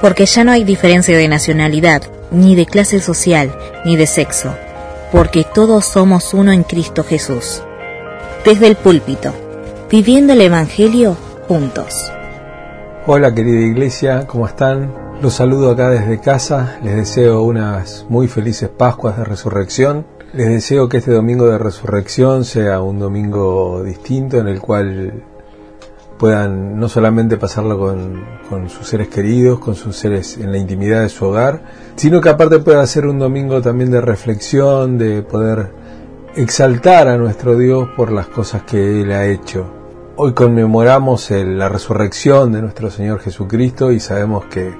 Porque ya no hay diferencia de nacionalidad, ni de clase social, ni de sexo, porque todos somos uno en Cristo Jesús. Desde el púlpito, viviendo el Evangelio juntos. Hola querida iglesia, ¿cómo están? Los saludo acá desde casa, les deseo unas muy felices Pascuas de Resurrección. Les deseo que este domingo de Resurrección sea un domingo distinto en el cual puedan no solamente pasarlo con, sus seres queridos, con sus seres en la intimidad de su hogar, sino que aparte pueda ser un domingo también de reflexión, de poder exaltar a nuestro Dios por las cosas que Él ha hecho. Hoy conmemoramos la resurrección de nuestro Señor Jesucristo y sabemos que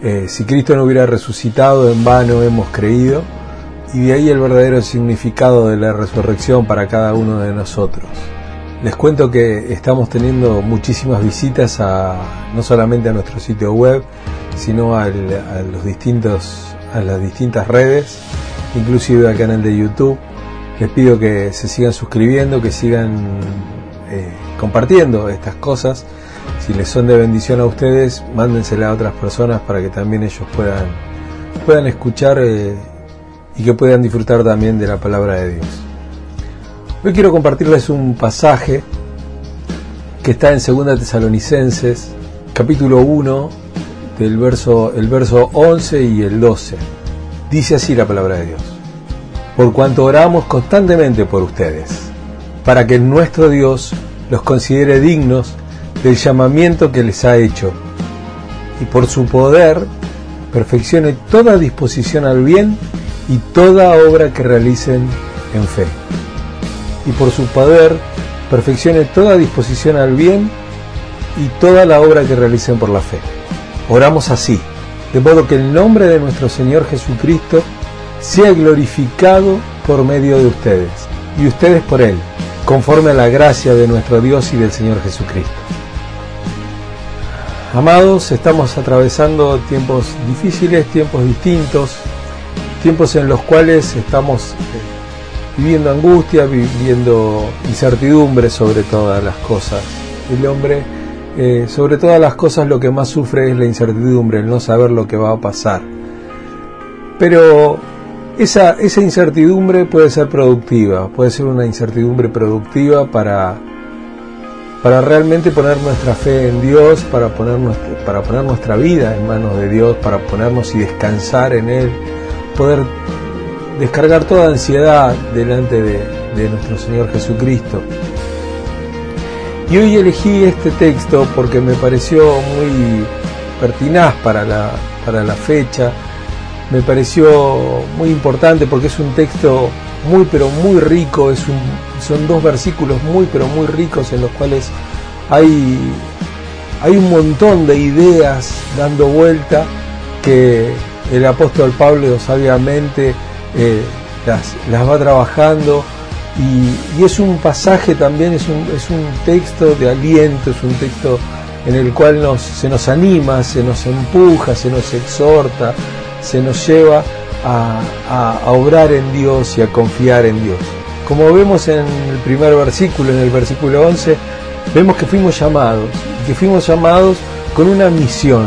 eh, si Cristo no hubiera resucitado, en vano hemos creído, y de ahí el verdadero significado de la resurrección para cada uno de nosotros. Les cuento que estamos teniendo muchísimas visitas a no solamente a nuestro sitio web, sino a, los distintos, a las distintas redes, inclusive al canal de YouTube. Les pido que se sigan suscribiendo, que sigan eh, compartiendo estas cosas. Si les son de bendición a ustedes, mándensela a otras personas para que también ellos puedan, puedan escuchar eh, y que puedan disfrutar también de la palabra de Dios. Hoy quiero compartirles un pasaje que está en 2 Tesalonicenses, capítulo 1, del verso, el verso 11 y el 12. Dice así la palabra de Dios. Por cuanto oramos constantemente por ustedes, para que nuestro Dios los considere dignos del llamamiento que les ha hecho, y por su poder perfeccione toda disposición al bien y toda obra que realicen en fe y por su poder perfeccione toda disposición al bien y toda la obra que realicen por la fe. Oramos así, de modo que el nombre de nuestro Señor Jesucristo sea glorificado por medio de ustedes y ustedes por Él, conforme a la gracia de nuestro Dios y del Señor Jesucristo. Amados, estamos atravesando tiempos difíciles, tiempos distintos, tiempos en los cuales estamos viviendo angustia, viviendo incertidumbre sobre todas las cosas. El hombre, eh, sobre todas las cosas, lo que más sufre es la incertidumbre, el no saber lo que va a pasar. Pero esa, esa incertidumbre puede ser productiva, puede ser una incertidumbre productiva para, para realmente poner nuestra fe en Dios, para poner, nuestra, para poner nuestra vida en manos de Dios, para ponernos y descansar en Él, poder descargar toda ansiedad delante de, nuestro Señor Jesucristo. Y hoy elegí este texto porque me pareció muy pertinaz para la, para la fecha, me pareció muy importante porque es un texto muy pero muy rico, es un, son dos versículos muy pero muy ricos en los cuales hay, hay un montón de ideas dando vuelta que el apóstol Pablo sabiamente eh, las, va trabajando y, es un pasaje también, es un, es un texto de aliento, es un texto en el cual nos, se nos anima, se nos empuja, se nos exhorta, se nos lleva a, a, obrar en Dios y a confiar en Dios. Como vemos en el primer versículo, en el versículo 11, vemos que fuimos llamados, que fuimos llamados con una misión,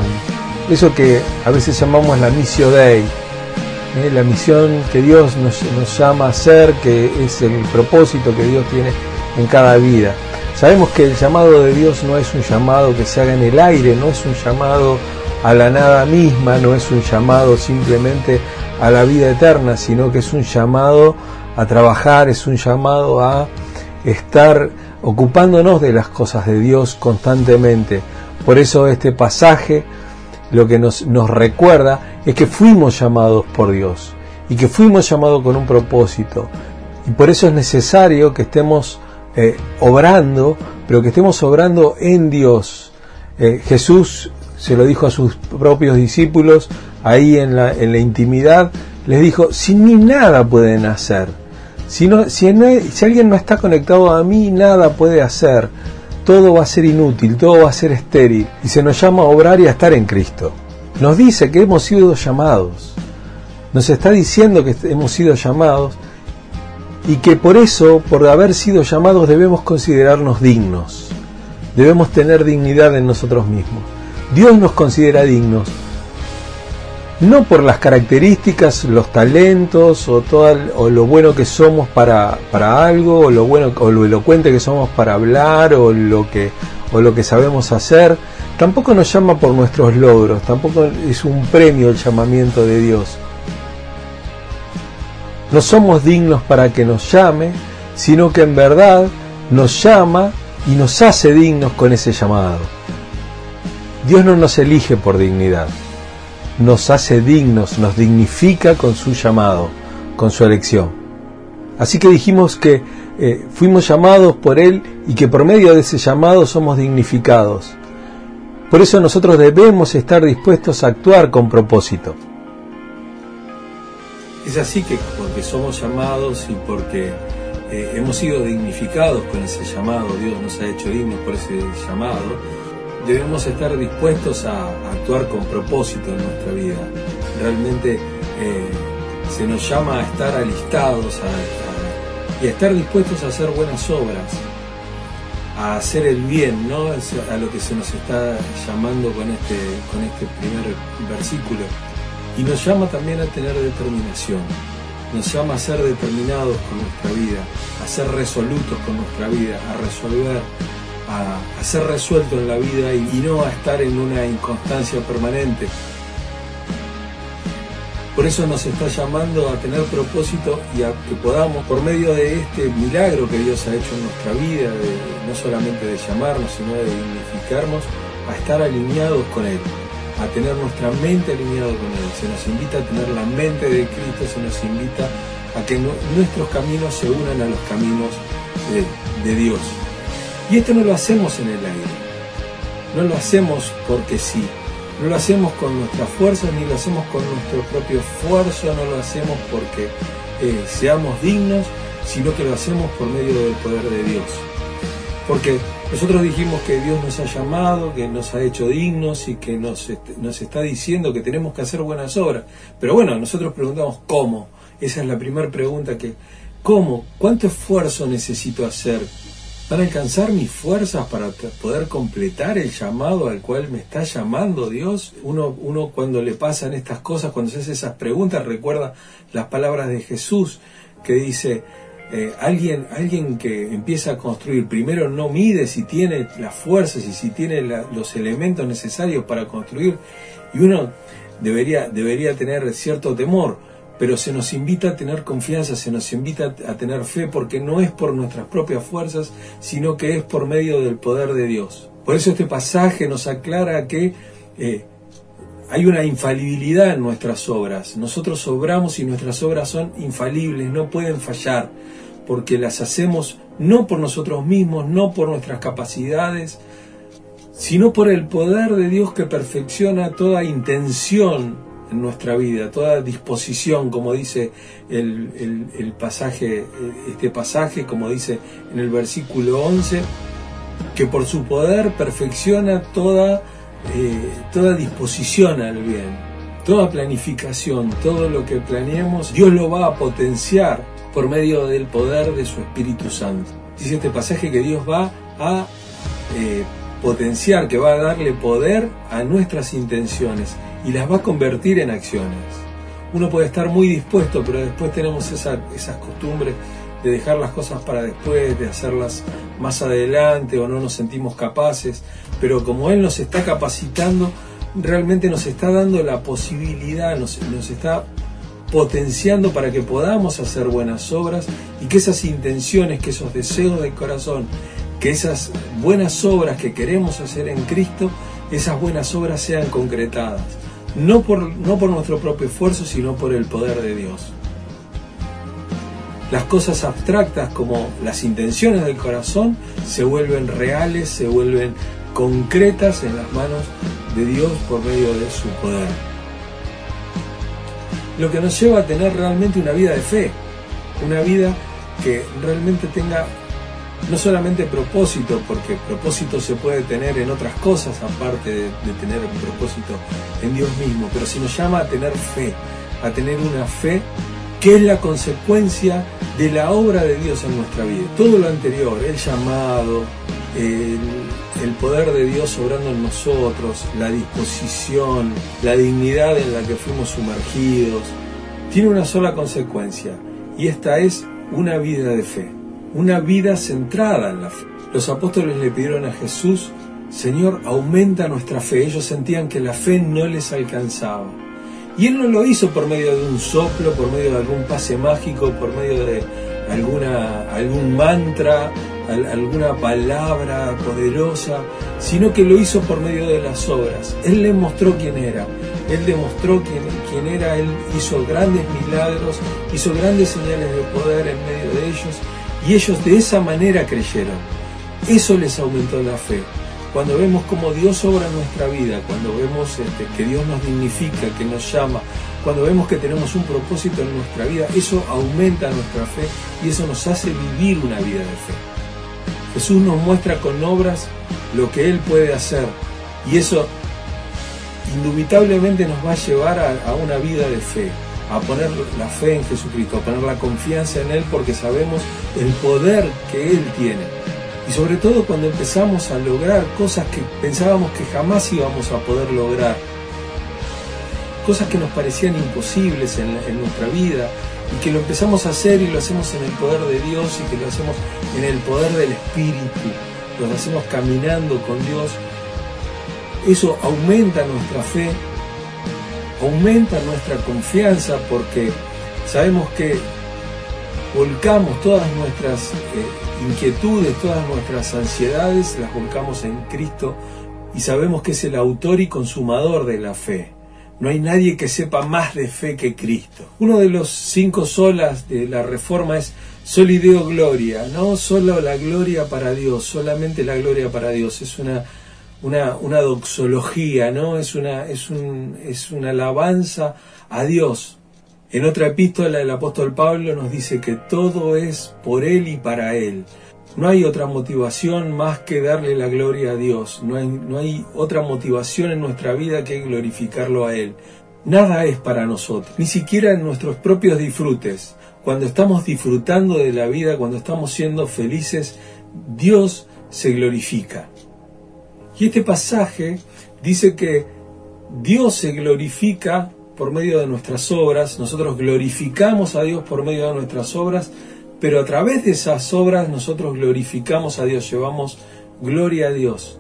eso que a veces llamamos la misión Dei, ¿eh? la misión que Dios nos, nos, llama a hacer, que es el propósito que Dios tiene en cada vida. Sabemos que el llamado de Dios no es un llamado que se haga en el aire, no es un llamado a la nada misma, no es un llamado simplemente a la vida eterna, sino que es un llamado a trabajar, es un llamado a estar ocupándonos de las cosas de Dios constantemente. Por eso este pasaje lo que nos, nos recuerda es que fuimos llamados por Dios y que fuimos llamados con un propósito. Y por eso es necesario que estemos eh, obrando, pero que estemos obrando en Dios. Eh, Jesús se lo dijo a sus propios discípulos ahí en la, en la intimidad, les dijo, sin mí nada pueden hacer. Si, no, si, si alguien no está conectado a mí, nada puede hacer todo va a ser inútil, todo va a ser estéril, y se nos llama a obrar y a estar en Cristo. Nos dice que hemos sido llamados, nos está diciendo que hemos sido llamados y que por eso, por haber sido llamados, debemos considerarnos dignos, debemos tener dignidad en nosotros mismos. Dios nos considera dignos, no por las características, los talentos o, todo, o lo bueno que somos para, para algo, o lo bueno o lo elocuente que somos para hablar, o lo que, o lo que sabemos hacer. Tampoco nos llama por nuestros logros, tampoco es un premio el llamamiento de Dios. No somos dignos para que nos llame, sino que en verdad nos llama y nos hace dignos con ese llamado. Dios no nos elige por dignidad nos hace dignos, nos dignifica con su llamado, con su elección. Así que dijimos que eh, fuimos llamados por Él y que por medio de ese llamado somos dignificados. Por eso nosotros debemos estar dispuestos a actuar con propósito. Es así que porque somos llamados y porque eh, hemos sido dignificados con ese llamado, Dios nos ha hecho dignos por ese llamado, debemos estar dispuestos a, actuar con propósito en nuestra vida. Realmente eh, se nos llama a estar alistados y a estar dispuestos a hacer buenas obras, a hacer el bien, ¿no? a lo que se nos está llamando con este, con este primer versículo. Y nos llama también a tener determinación, nos llama a ser determinados con nuestra vida, a ser resolutos con nuestra vida, a resolver a, ser resuelto en la vida y, no a estar en una inconstancia permanente. Por eso nos está llamando a tener propósito y a que podamos, por medio de este milagro que Dios ha hecho en nuestra vida, no solamente de llamarnos, sino de dignificarnos, a estar alineados con Él, a tener nuestra mente alineada con Él. Se nos invita a tener la mente de Cristo, se nos invita a que nuestros caminos se unan a los caminos de Dios. Y esto no lo hacemos en el aire, no lo hacemos porque sí, no lo hacemos con nuestra fuerza ni lo hacemos con nuestro propio esfuerzo, no lo hacemos porque eh, seamos dignos, sino que lo hacemos por medio del poder de Dios. Porque nosotros dijimos que Dios nos ha llamado, que nos ha hecho dignos y que nos, nos está diciendo que tenemos que hacer buenas obras. Pero bueno, nosotros preguntamos cómo. Esa es la primera pregunta que, ¿cómo? ¿Cuánto esfuerzo necesito hacer? ¿Van a alcanzar mis fuerzas para poder completar el llamado al cual me está llamando Dios? Uno, uno cuando le pasan estas cosas, cuando se hace esas preguntas, recuerda las palabras de Jesús que dice, eh, alguien, alguien que empieza a construir, primero no mide si tiene las fuerzas y si tiene los elementos necesarios para construir, y uno debería, debería tener cierto temor pero se nos invita a tener confianza, se nos invita a tener fe, porque no es por nuestras propias fuerzas, sino que es por medio del poder de Dios. Por eso este pasaje nos aclara que eh, hay una infalibilidad en nuestras obras. Nosotros obramos y nuestras obras son infalibles, no pueden fallar, porque las hacemos no por nosotros mismos, no por nuestras capacidades, sino por el poder de Dios que perfecciona toda intención en nuestra vida, toda disposición, como dice el, pasaje, este pasaje, como dice en el versículo 11, que por su poder perfecciona toda, eh, toda disposición al bien, toda planificación, todo lo que planeemos, Dios lo va a potenciar por medio del poder de su Espíritu Santo. Dice este pasaje que Dios va a eh, potenciar, que va a darle poder a nuestras intenciones y las va a convertir en acciones. Uno puede estar muy dispuesto, pero después tenemos esas costumbres de dejar las cosas para después, de hacerlas más adelante o no nos sentimos capaces, pero como Él nos está capacitando, realmente nos está dando la posibilidad, nos, nos está potenciando para que podamos hacer buenas obras y que esas intenciones, que esos deseos del corazón, que esas buenas obras que queremos hacer en Cristo, esas buenas obras sean concretadas no por, no por nuestro propio esfuerzo, sino por el poder de Dios. Las cosas abstractas como las intenciones del corazón se vuelven reales, se vuelven concretas en las manos de Dios por medio de su poder. Lo que nos lleva a tener realmente una vida de fe, una vida que realmente tenga no solamente propósito, porque propósito se puede tener en otras cosas aparte de, tener un propósito en Dios mismo, pero si nos llama a tener fe, a tener una fe que es la consecuencia de la obra de Dios en nuestra vida. Todo lo anterior, el llamado, el poder de Dios obrando en nosotros, la disposición, la dignidad en la que fuimos sumergidos, tiene una sola consecuencia, y esta es una vida de fe, una vida centrada en la fe. Los apóstoles le pidieron a Jesús, Señor, aumenta nuestra fe. Ellos sentían que la fe no les alcanzaba. Y Él no lo hizo por medio de un soplo, por medio de algún pase mágico, por medio de alguna, algún mantra, alguna palabra poderosa, sino que lo hizo por medio de las obras. Él le mostró quién era, Él demostró quién, quién era, Él hizo grandes milagros, hizo grandes señales de poder en medio de ellos, y ellos de esa manera creyeron. Eso les aumentó la fe. Cuando vemos cómo Dios obra en nuestra vida, cuando vemos este, que Dios nos dignifica, que nos llama, cuando vemos que tenemos un propósito en nuestra vida, eso aumenta nuestra fe y eso nos hace vivir una vida de fe. Jesús nos muestra con obras lo que Él puede hacer y eso indubitablemente nos va a llevar a, una vida de fe, a poner la fe en Jesucristo, a poner la confianza en Él porque sabemos el poder que Él tiene. Y sobre todo cuando empezamos a lograr cosas que pensábamos que jamás íbamos a poder lograr, cosas que nos parecían imposibles en, nuestra vida, y que lo empezamos a hacer y lo hacemos en el poder de Dios y que lo hacemos en el poder del Espíritu, lo hacemos caminando con Dios, eso aumenta nuestra fe, aumenta nuestra confianza porque sabemos que volcamos todas nuestras eh, inquietudes, todas nuestras ansiedades, las volcamos en Cristo y sabemos que es el autor y consumador de la fe. No hay nadie que sepa más de fe que Cristo. Uno de los cinco solas de la Reforma es Solideo Gloria, no solo la gloria para Dios, solamente la gloria para Dios. Es una, una, una doxología, ¿no? Es una, es, un, es una alabanza a Dios. En otra epístola el apóstol Pablo nos dice que todo es por Él y para Él. No hay otra motivación más que darle la gloria a Dios. No hay, no hay otra motivación en nuestra vida que glorificarlo a Él. Nada es para nosotros, ni siquiera en nuestros propios disfrutes. Cuando estamos disfrutando de la vida, cuando estamos siendo felices, Dios se glorifica. Y este pasaje dice que Dios se glorifica por medio de nuestras obras, nosotros glorificamos a Dios por medio de nuestras obras, pero a través de esas obras nosotros glorificamos a Dios, llevamos gloria a Dios.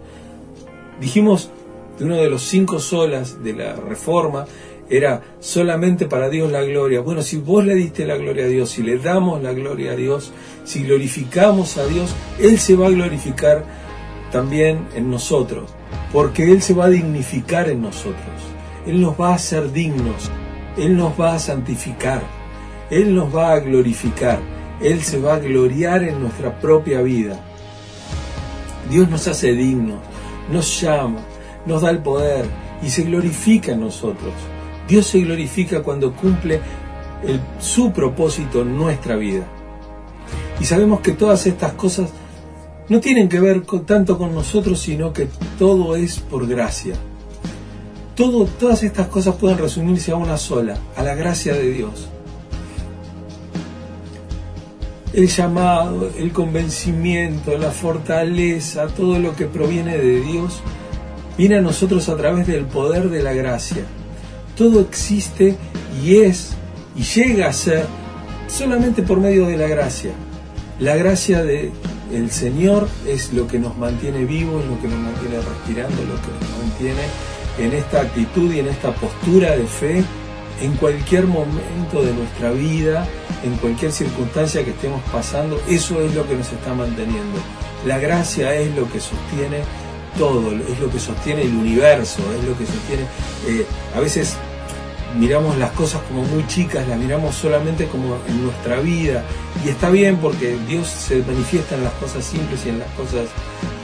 Dijimos de uno de los cinco solas de la reforma era solamente para Dios la gloria. Bueno, si vos le diste la gloria a Dios, si le damos la gloria a Dios, si glorificamos a Dios, Él se va a glorificar también en nosotros, porque Él se va a dignificar en nosotros. Él nos va a hacer dignos, Él nos va a santificar, Él nos va a glorificar. Él se va a gloriar en nuestra propia vida. Dios nos hace dignos, nos llama, nos da el poder y se glorifica en nosotros. Dios se glorifica cuando cumple su propósito en nuestra vida. Y sabemos que todas estas cosas no tienen que ver tanto con nosotros, sino que todo es por gracia. Todas estas cosas pueden resumirse a una sola, a la gracia de Dios el llamado, el convencimiento, la fortaleza, todo lo que proviene de Dios, viene a nosotros a través del poder de la gracia. Todo existe y es y llega a ser solamente por medio de la gracia. La gracia de el Señor es lo que nos mantiene vivos, lo que nos mantiene respirando, lo que nos mantiene en esta actitud y en esta postura de fe en cualquier momento de nuestra vida, en cualquier circunstancia que estemos pasando, eso es lo que nos está manteniendo. La gracia es lo que sostiene todo, es lo que sostiene el universo, es lo que sostiene... Eh, a veces miramos las cosas como muy chicas, las miramos solamente como en nuestra vida, y está bien porque Dios se manifiesta en las cosas simples y en las cosas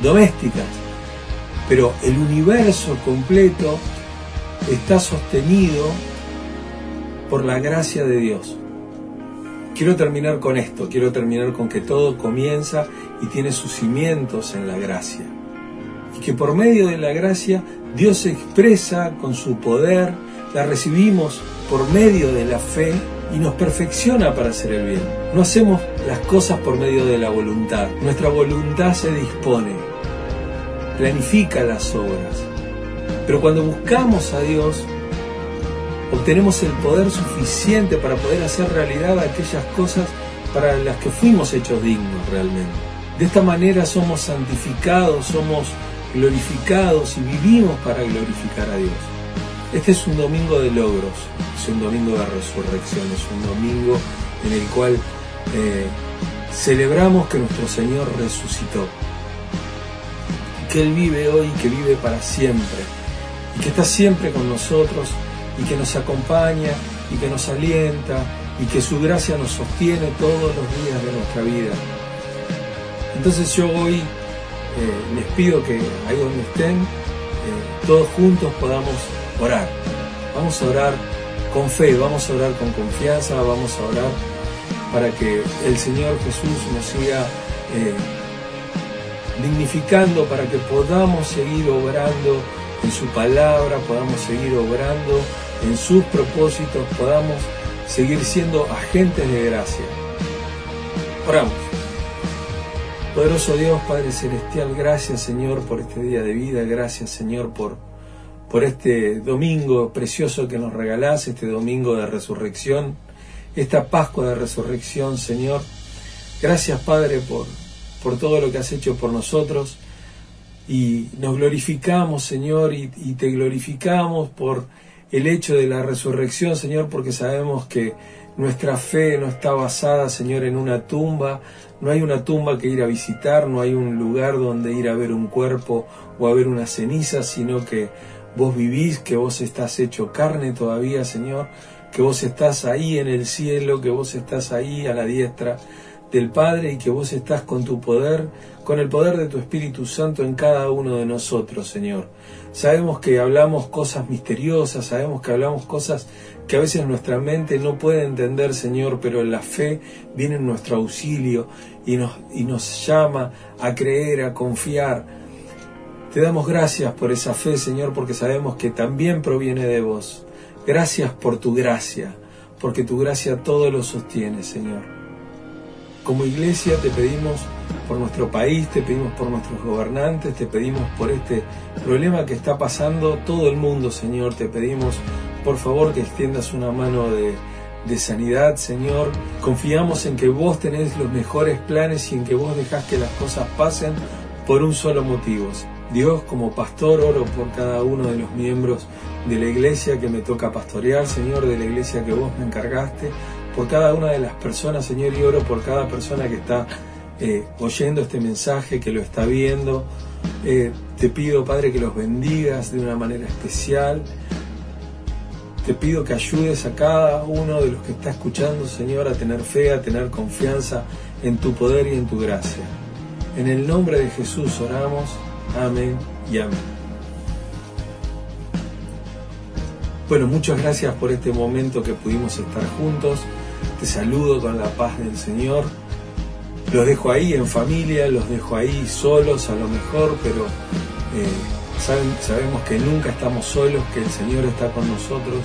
domésticas, pero el universo completo está sostenido por la gracia de Dios. Quiero terminar con esto, quiero terminar con que todo comienza y tiene sus cimientos en la gracia. Y que por medio de la gracia Dios se expresa con su poder, la recibimos por medio de la fe y nos perfecciona para hacer el bien. No hacemos las cosas por medio de la voluntad, nuestra voluntad se dispone. Planifica las obras. Pero cuando buscamos a Dios, obtenemos el poder suficiente para poder hacer realidad aquellas cosas para las que fuimos hechos dignos realmente. De esta manera somos santificados, somos glorificados y vivimos para glorificar a Dios. Este es un domingo de logros, es un domingo de resurrección, es un domingo en el cual eh, celebramos que nuestro Señor resucitó, que Él vive hoy, que vive para siempre, y que está siempre con nosotros, y que nos acompaña, y que nos alienta, y que su gracia nos sostiene todos los días de nuestra vida. Entonces yo hoy eh, les pido que ahí donde estén, eh, todos juntos podamos orar. Vamos a orar con fe, vamos a orar con confianza, vamos a orar para que el Señor Jesús nos siga eh, dignificando, para que podamos seguir obrando en su palabra, podamos seguir obrando en sus propósitos, podamos seguir siendo agentes de gracia. Oramos. Poderoso Dios, Padre Celestial, gracias Señor por este día de vida, gracias Señor por por este domingo precioso que nos regalás, este domingo de resurrección, esta Pascua de resurrección, Señor. Gracias, Padre, por, por todo lo que has hecho por nosotros. Y nos glorificamos, Señor, y, te glorificamos por el hecho de la resurrección, Señor, porque sabemos que nuestra fe no está basada, Señor, en una tumba. No hay una tumba que ir a visitar, no hay un lugar donde ir a ver un cuerpo o a ver una ceniza, sino que vos vivís, que vos estás hecho carne todavía, Señor, que vos estás ahí en el cielo, que vos estás ahí a la diestra del Padre y que vos estás con tu poder, con el poder de tu Espíritu Santo en cada uno de nosotros, Señor. Sabemos que hablamos cosas misteriosas, sabemos que hablamos cosas que a veces nuestra mente no puede entender, Señor, pero la fe viene en nuestro auxilio y nos, y nos llama a creer, a confiar, te damos gracias por esa fe, Señor, porque sabemos que también proviene de vos. Gracias por tu gracia, porque tu gracia todo lo sostiene, Señor. Como iglesia te pedimos por nuestro país, te pedimos por nuestros gobernantes, te pedimos por este problema que está pasando todo el mundo, Señor. Te pedimos, por favor, que extiendas una mano de, sanidad, Señor. Confiamos en que vos tenés los mejores planes y en que vos dejás que las cosas pasen por un solo motivo, Dios, como pastor, oro por cada uno de los miembros de la iglesia que me toca pastorear, Señor, de la iglesia que vos me encargaste, por cada una de las personas, Señor, y oro por cada persona que está eh, oyendo este mensaje, que lo está viendo. Eh, te pido, Padre, que los bendigas de una manera especial. Te pido que ayudes a cada uno de los que está escuchando, Señor, a tener fe, a tener confianza en tu poder y en tu gracia. En el nombre de Jesús oramos. Amén y amén. Bueno, muchas gracias por este momento que pudimos estar juntos. Te saludo con la paz del Señor. Los dejo ahí en familia, los dejo ahí solos a lo mejor, pero eh, sabemos que nunca estamos solos, que el Señor está con nosotros,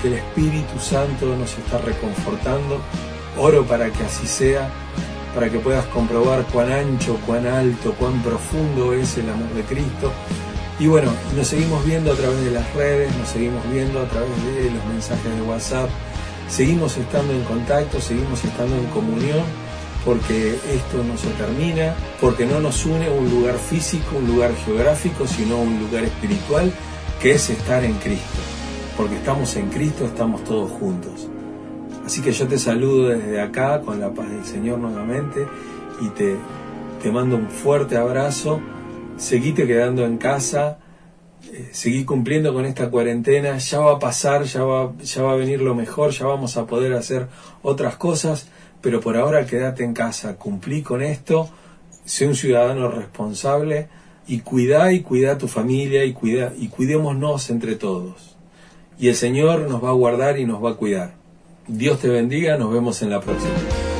que el Espíritu Santo nos está reconfortando. Oro para que así sea para que puedas comprobar cuán ancho, cuán alto, cuán profundo es el amor de Cristo. Y bueno, nos seguimos viendo a través de las redes, nos seguimos viendo a través de los mensajes de WhatsApp, seguimos estando en contacto, seguimos estando en comunión, porque esto no se termina, porque no nos une un lugar físico, un lugar geográfico, sino un lugar espiritual, que es estar en Cristo. Porque estamos en Cristo, estamos todos juntos. Así que yo te saludo desde acá con la paz del Señor nuevamente y te, te mando un fuerte abrazo. Seguite quedando en casa, eh, seguí cumpliendo con esta cuarentena, ya va a pasar, ya va, ya va a venir lo mejor, ya vamos a poder hacer otras cosas, pero por ahora quédate en casa, cumplí con esto, sé un ciudadano responsable y cuida y cuida a tu familia y cuida y cuidémonos entre todos. Y el Señor nos va a guardar y nos va a cuidar. Dios te bendiga, nos vemos en la próxima.